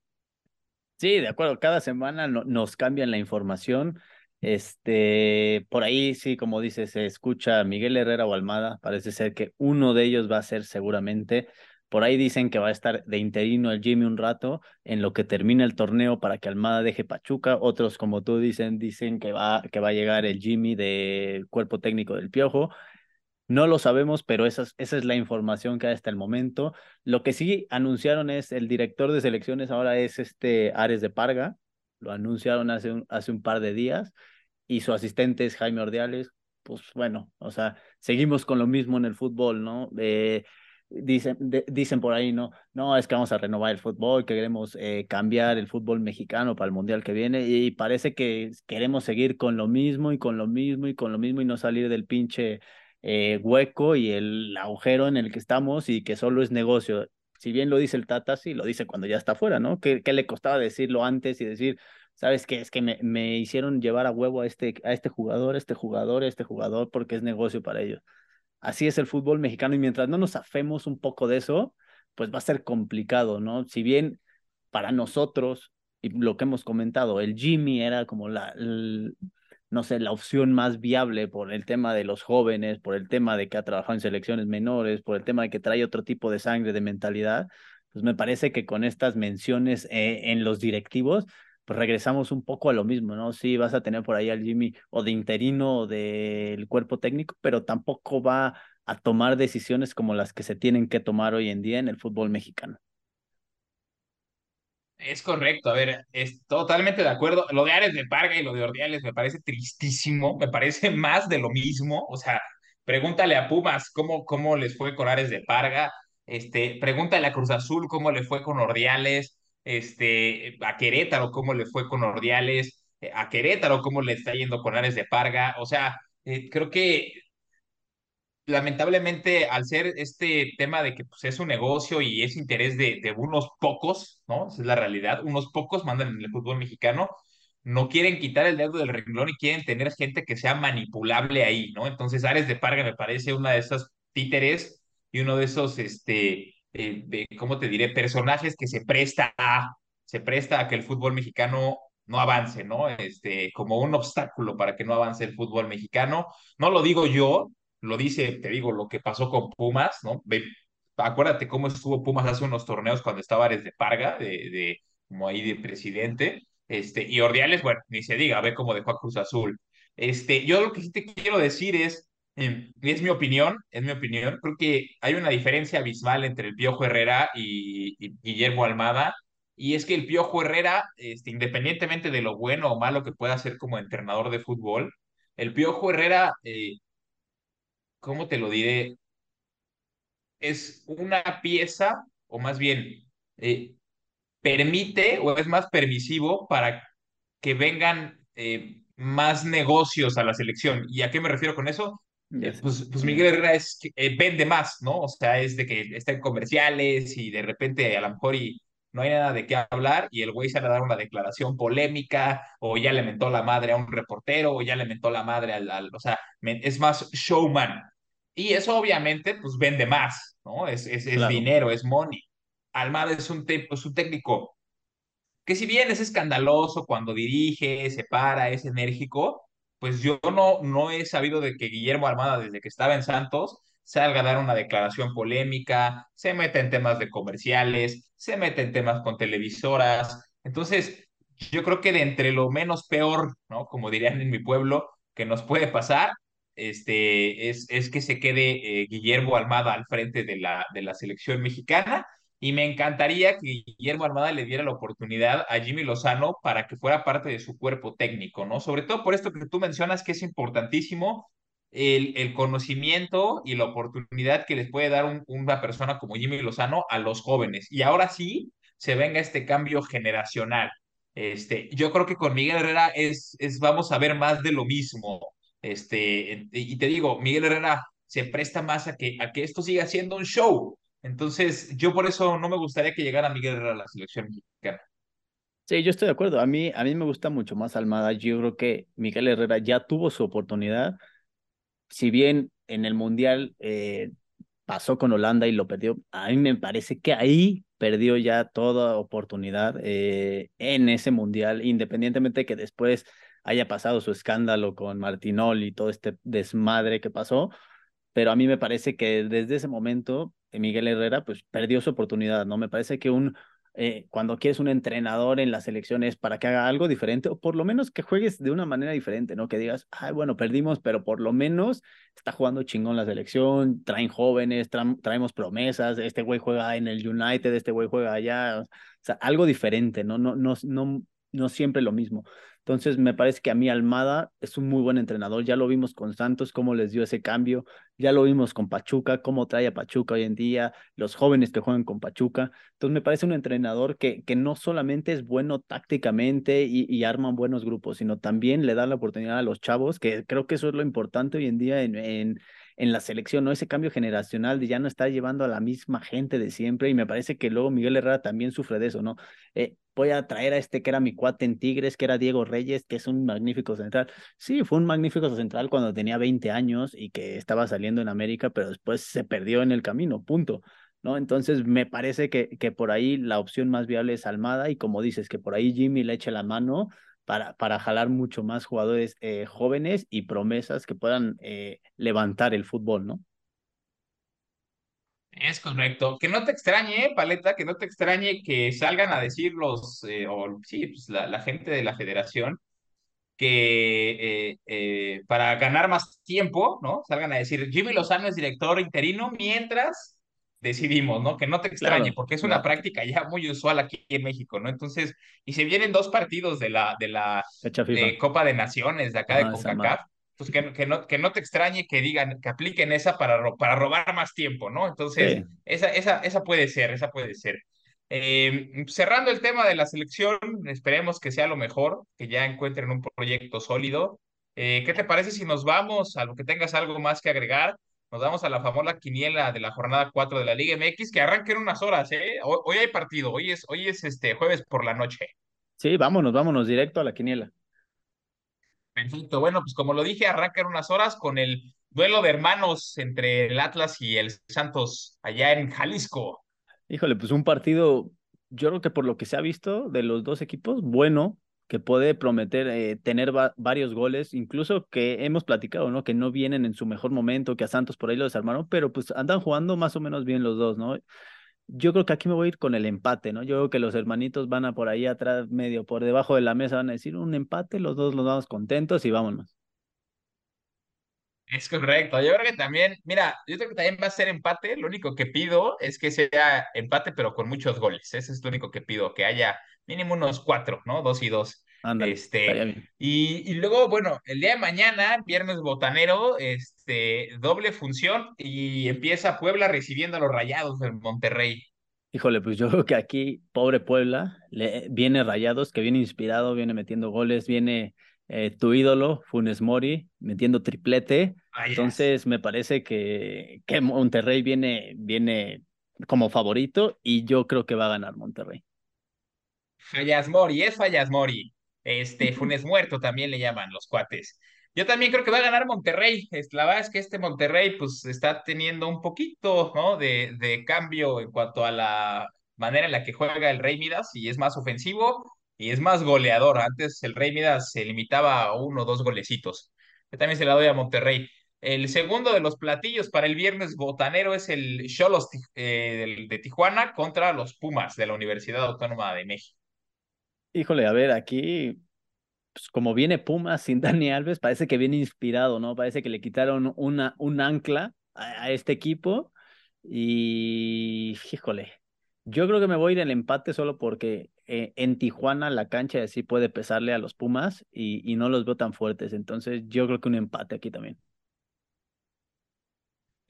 B: Sí, de acuerdo. Cada semana nos cambian la información. Este, por ahí sí, como dices, se escucha Miguel Herrera o Almada. Parece ser que uno de ellos va a ser seguramente. Por ahí dicen que va a estar de interino el Jimmy un rato en lo que termina el torneo para que Almada deje Pachuca. Otros, como tú dicen, dicen que va, que va a llegar el Jimmy del cuerpo técnico del Piojo. No lo sabemos, pero esa es, esa es la información que hay hasta el momento. Lo que sí anunciaron es el director de selecciones ahora es este Ares de Parga, lo anunciaron hace un, hace un par de días y su asistente es Jaime Ordiales. Pues bueno, o sea, seguimos con lo mismo en el fútbol, ¿no? Eh, dicen, dicen por ahí, no, no, es que vamos a renovar el fútbol, que queremos eh, cambiar el fútbol mexicano para el mundial que viene y parece que queremos seguir con lo mismo y con lo mismo y con lo mismo y no salir del pinche eh, hueco y el agujero en el que estamos y que solo es negocio. Si bien lo dice el Tata, sí, lo dice cuando ya está fuera, ¿no? ¿Qué, qué le costaba decirlo antes y decir, sabes qué? Es que me, me hicieron llevar a huevo a este, a este jugador, este jugador, este jugador, porque es negocio para ellos. Así es el fútbol mexicano y mientras no nos afemos un poco de eso, pues va a ser complicado, ¿no? Si bien para nosotros, y lo que hemos comentado, el Jimmy era como la, no sé, la opción más viable por el tema de los jóvenes, por el tema de que ha trabajado en selecciones menores, por el tema de que trae otro tipo de sangre, de mentalidad, pues me parece que con estas menciones eh, en los directivos, pues regresamos un poco a lo mismo, ¿no? Sí, vas a tener por ahí al Jimmy o de interino o del cuerpo técnico, pero tampoco va a tomar decisiones como las que se tienen que tomar hoy en día en el fútbol mexicano.
A: Es correcto, a ver, es totalmente de acuerdo. Lo de Ares de Parga y lo de Ordiales me parece tristísimo, me parece más de lo mismo. O sea, pregúntale a Pumas cómo, cómo les fue con Ares de Parga, este, pregúntale a Cruz Azul cómo le fue con Ordiales, este, a Querétaro cómo le fue con Ordiales, eh, a Querétaro cómo le está yendo con Ares de Parga. O sea, eh, creo que lamentablemente, al ser este tema de que pues, es un negocio y es interés de, de unos pocos, ¿no? Esa es la realidad, unos pocos mandan en el fútbol mexicano, no quieren quitar el dedo del renglón y quieren tener gente que sea manipulable ahí, ¿no? Entonces, Ares de Parga me parece una de esas títeres y uno de esos, este, eh, de, ¿cómo te diré? Personajes que se presta a, se presta a que el fútbol mexicano no avance, ¿no? Este, como un obstáculo para que no avance el fútbol mexicano. No lo digo yo, lo dice, te digo, lo que pasó con Pumas, ¿no? Acuérdate cómo estuvo Pumas hace unos torneos cuando estaba Ares de Parga, de, de, como ahí de presidente, este, y Ordiales, bueno, ni se diga, ve cómo dejó a Cruz Azul. Este, yo lo que sí te quiero decir es, eh, es mi opinión, es mi opinión, creo que hay una diferencia abismal entre el Piojo Herrera y, Guillermo Almada, y es que el Piojo Herrera, este, independientemente de lo bueno o malo que pueda hacer como entrenador de fútbol, el Piojo Herrera eh, ¿cómo te lo diré? Es una pieza, o más bien, eh, permite o es más permisivo para que vengan eh, más negocios a la selección. ¿Y a qué me refiero con eso? Eh, pues, pues Miguel Herrera es, vende más, ¿no? O sea, es de que está en comerciales y de repente a lo mejor y no hay nada de qué hablar y el güey sale a dar una declaración polémica o ya le mentó la madre a un reportero o ya le mentó la madre al, al o sea, es más showman. Y eso obviamente pues vende más, ¿no? Es, es, dinero, es money. Almada es un, es un técnico que si bien es escandaloso cuando dirige, se para, es enérgico, pues yo no, no he sabido de que Guillermo Almada, desde que estaba en Santos, salga a dar una declaración polémica, se mete en temas de comerciales, se mete en temas con televisoras. Entonces, yo creo que de entre lo menos peor, ¿no? Como dirían en mi pueblo, que nos puede pasar, este, es, es que se quede eh, Guillermo Almada al frente de la, de la selección mexicana y me encantaría que Guillermo Almada le diera la oportunidad a Jimmy Lozano para que fuera parte de su cuerpo técnico, ¿no? Sobre todo por esto que tú mencionas que es importantísimo el, el conocimiento y la oportunidad que les puede dar un, una persona como Jimmy Lozano a los jóvenes. Y ahora sí se venga este cambio generacional. Este, yo creo que con Miguel Herrera es, es vamos a ver más de lo mismo. Este, y te digo, Miguel Herrera se presta más a que, a que esto siga siendo un show entonces, yo por eso no me gustaría que llegara Miguel Herrera a la selección mexicana.
B: Sí, yo estoy de acuerdo. A mí, a mí me gusta mucho más Almada. Yo creo que Miguel Herrera ya tuvo su oportunidad. Si bien en el Mundial eh, pasó con Holanda y lo perdió, a mí me parece que ahí perdió ya toda oportunidad eh, en ese Mundial, independientemente de que después haya pasado su escándalo con Martinol y todo este desmadre que pasó pero a mí me parece que desde ese momento eh, Miguel Herrera pues perdió su oportunidad, ¿no? Me parece que un eh, cuando quieres un entrenador en la selección es para que haga algo diferente o por lo menos que juegues de una manera diferente, ¿no? Que digas, ay, bueno, perdimos, pero por lo menos está jugando chingón la selección, traen jóvenes, tra traemos promesas, este güey juega en el United, este güey juega allá, o sea, algo diferente, ¿no? No, no, no, no siempre lo mismo. Entonces, me parece que a mí Almada es un muy buen entrenador. Ya lo vimos con Santos, cómo les dio ese cambio. Ya lo vimos con Pachuca, cómo trae a Pachuca hoy en día, los jóvenes que juegan con Pachuca. Entonces, me parece un entrenador que, que no solamente es bueno tácticamente y, y arman buenos grupos, sino también le da la oportunidad a los chavos, que creo que eso es lo importante hoy en día en, en en la selección, ¿no? Ese cambio generacional de ya no estar llevando a la misma gente de siempre y me parece que luego Miguel Herrera también sufre de eso, ¿no? Eh, voy a traer a este que era mi cuate en Tigres, que era Diego Reyes, que es un magnífico central. Sí, fue un magnífico central cuando tenía 20 años y que estaba saliendo en América, pero después se perdió en el camino, punto. ¿No? Entonces me parece que, que por ahí la opción más viable es Almada y como dices, que por ahí Jimmy le eche la mano para, para jalar mucho más jugadores eh, jóvenes y promesas que puedan eh, levantar el fútbol, ¿no?
A: Es correcto. Que no te extrañe, Paleta, que no te extrañe que salgan a decir los, eh, o sí, pues la, la, gente de la federación, que eh, eh, para ganar más tiempo, ¿no? Salgan a decir, Jimmy Lozano es director interino mientras decidimos, ¿no? Que no te extrañe,
B: Claro,
A: porque es una
B: claro.
A: práctica ya muy usual aquí en México, ¿no? Entonces, y se vienen dos partidos de la, de la Copa de Naciones de acá de
B: madre.
A: CONCACAF, pues que, que, no, que no te extrañe que digan, que apliquen esa para, ro para robar más tiempo, ¿no? Entonces,
B: Sí,
A: esa, esa, esa puede ser, esa puede ser. Eh, cerrando el tema de la selección, esperemos que sea lo mejor, que ya encuentren un proyecto sólido. Eh, ¿Qué te parece si nos vamos a lo que tengas algo más que agregar? Nos vamos a la famosa quiniela de la jornada 4 de la Liga MX, que arranca en unas horas, ¿eh? Hoy, hoy hay partido, hoy es, hoy es este jueves por la noche.
B: sí, vámonos, vámonos directo a la quiniela.
A: Perfecto. Bueno, pues como lo dije, arranca en unas horas con el duelo de hermanos entre el Atlas y el Santos allá en Jalisco.
B: Híjole, pues un partido, yo creo que por lo que se ha visto de los dos equipos, bueno, que puede prometer eh, tener va varios goles, incluso que hemos platicado, ¿no? Que no vienen en su mejor momento, que a Santos por ahí lo desarmaron, pero pues andan jugando más o menos bien los dos, ¿no? Yo creo que aquí me voy a ir con el empate, ¿no? Yo creo que los hermanitos van a por ahí atrás, medio por debajo de la mesa, van a decir un empate, los dos nos vamos contentos y vámonos.
A: Es correcto. Yo creo que también, mira, yo creo que también va a ser empate. Lo único que pido es que sea empate, pero con muchos goles. Ese es lo único que pido, que haya mínimo unos cuatro, ¿no? Dos y dos.
B: Estaría
A: Este, y, y luego, bueno, el día de mañana, viernes botanero, este, doble función y empieza Puebla recibiendo a los Rayados del Monterrey.
B: Híjole, pues yo creo que aquí, pobre Puebla, le viene Rayados, que viene inspirado, viene metiendo goles, viene eh, tu ídolo, Funes Mori, metiendo triplete. Entonces, me parece que, que Monterrey viene, viene como favorito y yo creo que va a ganar Monterrey.
A: Fallas Mori, es Fallas Mori. Este, Funes Muerto también le llaman los cuates. Yo también creo que va a ganar Monterrey. La verdad es que este Monterrey, pues, está teniendo un poquito, ¿no? De, de cambio en cuanto a la manera en la que juega el Rey Midas y es más ofensivo y es más goleador. Antes el Rey Midas se limitaba a uno o dos golecitos. Yo también se la doy a Monterrey. El segundo de los platillos para el viernes botanero es el Ti- eh, de Tijuana contra los Pumas de la Universidad Autónoma de México.
B: Híjole, a ver, aquí pues como viene Pumas sin (laughs) Dani Alves, parece que viene inspirado, ¿no? Parece que le quitaron una, un ancla a, este equipo y, híjole, yo creo que me voy a ir al empate solo porque eh, en Tijuana la cancha sí puede pesarle a los Pumas y, y no los veo tan fuertes, entonces yo creo que un empate aquí también.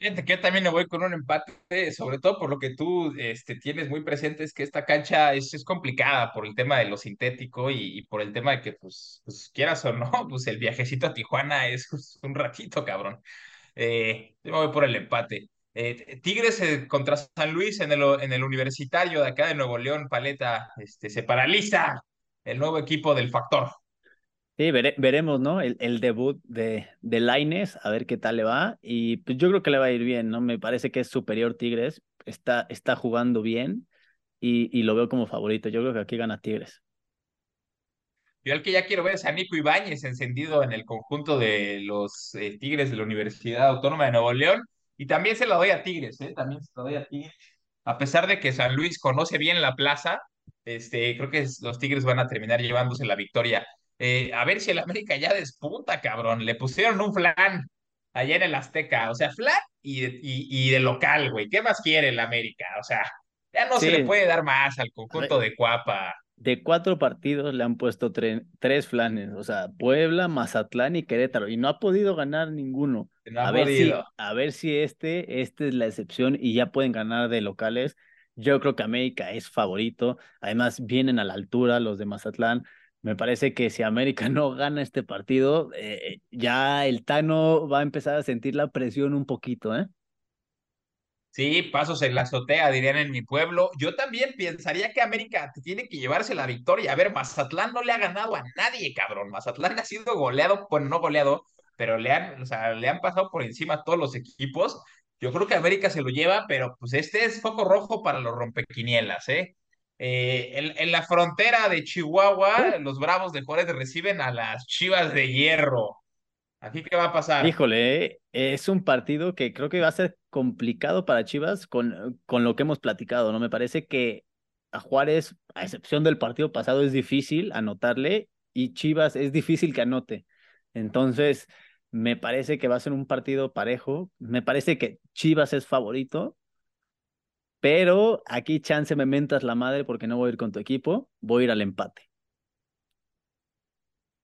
A: Fíjate yo también me voy con un empate, sobre todo por lo que tú este, tienes muy presente, es que esta cancha es, complicada por el tema de lo sintético y, por el tema de que, pues, pues, quieras o no, (laughs) pues el viajecito a Tijuana es un ratito, cabrón. Eh, yo me voy por el empate. Eh, Tigres eh, contra San Luis en el, en el Universitario de acá de Nuevo León, Paleta, este, se paraliza el nuevo equipo del Factor.
B: Sí, vere- veremos, ¿no? El, el debut de, de Lainez, a ver qué tal le va. Y pues yo creo que le va a ir bien, ¿no? Me parece que es superior Tigres, está, está jugando bien y, y lo veo como favorito. Yo creo que aquí gana Tigres.
A: Yo el que ya quiero ver es a Nico Ibáñez encendido en el conjunto de los eh, Tigres de la Universidad Autónoma de Nuevo León. Y también se lo doy a Tigres, ¿eh? También se lo doy a Tigres. A pesar de que San Luis conoce bien la plaza, este, creo que los Tigres van a terminar llevándose la victoria. Eh, a ver si el América ya despunta, cabrón. Le pusieron un flan allá en el Azteca. O sea, flan y, de- y, y de local, güey. ¿Qué más quiere el América? O sea, ya no se le puede dar más al conjunto de Cuapa.
B: de cuatro partidos le han puesto tre- tres flanes, o sea, Puebla, Mazatlán y Querétaro, y no ha podido ganar ninguno.
A: No
B: A ver si, a ver si este, este es la excepción y ya pueden ganar de locales. Yo creo que América es favorito. Además, vienen a la altura los de Mazatlán. Me parece que si América (laughs) no gana este partido, eh, ya el Tano va a empezar a sentir la presión un poquito, ¿eh?
A: Sí, pasos en la azotea, dirían en mi pueblo. Yo también pensaría que América tiene que llevarse la victoria. A ver, Mazatlán no le ha ganado a nadie, cabrón. Mazatlán ha sido goleado, bueno, no goleado, pero le han, o sea, le han pasado por encima a todos los equipos. Yo creo que América se lo lleva, pero pues este es foco rojo para los rompequinielas, ¿eh? Eh, en, en la frontera de Chihuahua, los Bravos de Juárez reciben a las Chivas de Hierro. ¿Aquí qué va a pasar?
B: Híjole, eh, es un partido que creo que va a ser complicado para Chivas con, con lo que hemos platicado, ¿no? Me parece que a Juárez, a excepción del partido pasado, es difícil anotarle y Chivas es difícil que anote. Entonces, me parece que va a ser un partido parejo. Me parece que Chivas es favorito, pero aquí chance me mentas la madre porque no voy a ir con tu equipo, voy a ir al empate.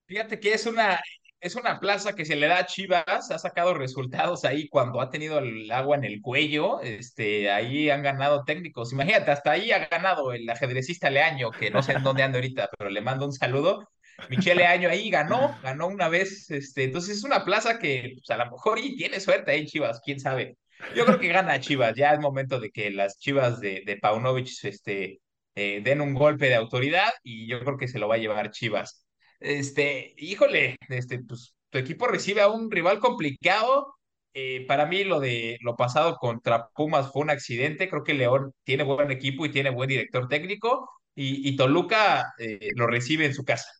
A: Fíjate que es una, es una plaza que se le da a Chivas, ha sacado resultados ahí cuando ha tenido el agua en el cuello, este, ahí han ganado técnicos. Imagínate, hasta ahí ha ganado el ajedrecista Leaño, que no sé en dónde anda ahorita, pero le mando un saludo. Michelle Leaño ahí ganó, ganó una vez, este, entonces es una plaza que pues, a lo mejor y tiene suerte ahí Chivas, quién sabe. Yo creo que gana Chivas, ya es momento de que las Chivas de, de Paunovic este, eh, den un golpe de autoridad y yo creo que se lo va a llevar Chivas. Este, híjole, este, pues tu equipo recibe a un rival complicado. Eh, para mí lo de lo pasado contra Pumas fue un accidente. Creo que León tiene buen equipo y tiene buen director técnico y, y Toluca eh, lo recibe en su casa.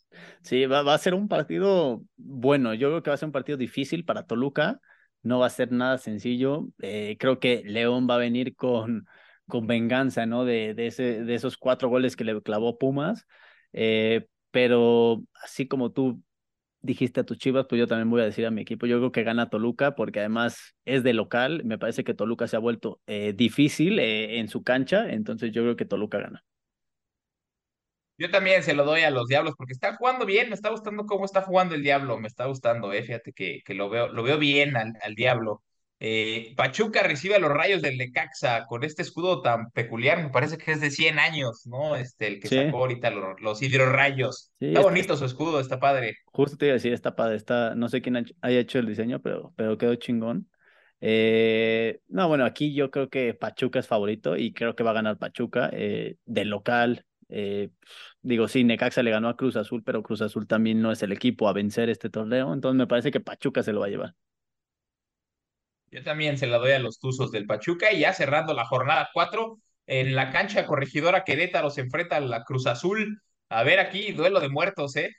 B: Sí, va, va a ser un partido bueno. Yo creo que va a ser un partido difícil para Toluca. No va a ser nada sencillo. Eh, creo que León va a venir con, (laughs) con venganza, ¿no? De, de, ese, de esos cuatro goles que le clavó Pumas. Eh, pero así como tú dijiste a tus Chivas, pues yo también voy a decir a mi equipo. Yo creo que gana Toluca porque además es de local. Me parece que Toluca se ha vuelto eh, difícil eh, en su cancha. Entonces yo creo que Toluca gana.
A: Yo también se lo doy a los Diablos porque están jugando bien. Me está gustando cómo está jugando el Diablo. Me está gustando, eh. Fíjate que, que lo veo, lo veo bien al, al Diablo. Eh, Pachuca recibe a los rayos del Necaxa con este escudo tan peculiar, me parece que es de 100 años, ¿no? Este, el que
B: Sí,
A: sacó ahorita los, los hidrorrayos.
B: sí,
A: Está
B: está,
A: bonito su escudo, está padre.
B: Justo te iba a decir, está padre, está, no sé quién ha hecho- haya hecho el diseño, pero, pero quedó chingón. Eh, no, bueno, aquí yo creo que Pachuca es favorito y creo que va a ganar Pachuca eh, de local. Eh, digo, sí, Necaxa le ganó a Cruz Azul, pero Cruz Azul también no es el equipo a vencer este torneo, entonces me parece que Pachuca se lo va a llevar.
A: Yo también se la doy a los Tuzos del Pachuca y ya cerrando la jornada 4 en la cancha corregidora Querétaro se enfrenta a la Cruz Azul. A ver aquí, duelo de muertos, ¿eh?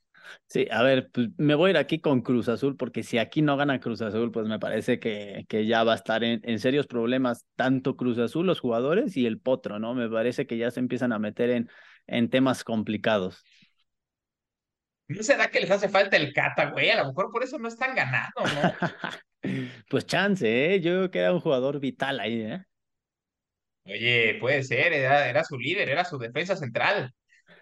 B: Sí, a ver, pues me voy a ir aquí con Cruz Azul, porque si aquí no gana Cruz Azul, pues me parece que, que ya va a estar en, en serios problemas tanto Cruz Azul, los jugadores y el Potro, ¿no? Me parece que ya se empiezan a meter en, en temas complicados.
A: ¿No será que les hace falta el Cata, güey? A lo mejor por eso no están ganando, ¿no? (laughs)
B: Pues chance, ¿eh? Yo creo que era un jugador vital ahí, ¿eh?
A: Oye, puede ser, era, era su líder, era su defensa central.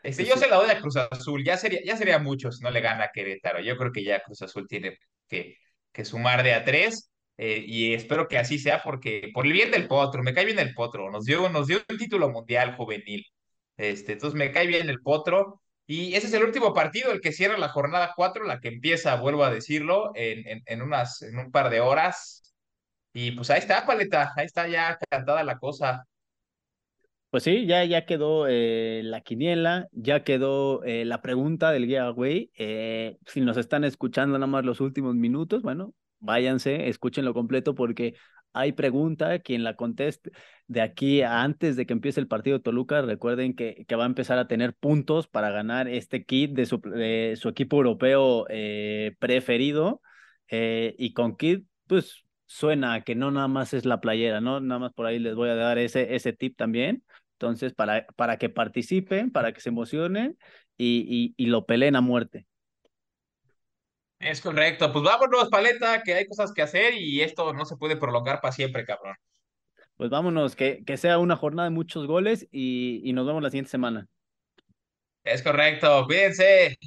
A: Este,
B: Pues
A: yo
B: sí.
A: se la doy a Cruz Azul, ya sería, ya sería mucho si no le gana a Querétaro. Yo creo que ya Cruz Azul tiene que, que sumar de a tres eh, y espero que así sea porque por el bien del Potro, me cae bien el Potro, nos dio, nos dio un título mundial juvenil. Este, entonces me cae bien el Potro y ese es el último partido, el que cierra la jornada cuatro, la que empieza, vuelvo a decirlo, en, en, en unas, en un par de horas. Y pues ahí está, Paleta, ahí está ya cantada la cosa.
B: Pues sí, ya, ya quedó eh, la quiniela, ya quedó eh, la pregunta del giveaway. Eh, si nos están escuchando nada más los últimos minutos, bueno, váyanse, escúchenlo completo porque hay pregunta. Quien la conteste de aquí a antes de que empiece el partido de Toluca, recuerden que, va a empezar a tener puntos para ganar este kit de su, equipo europeo eh, preferido. Eh, y con kit, pues suena que no nada más es la playera, ¿no? Nada más por ahí les voy a dar ese, ese tip también. Entonces, para, para que participen, para que se emocionen y, y lo peleen a muerte.
A: Es correcto, pues vámonos, Paleta, que hay cosas que hacer y esto no se puede prolongar para siempre, cabrón.
B: Pues vámonos, que, que sea una jornada de muchos goles y, y nos vemos la siguiente semana.
A: Es correcto, cuídense.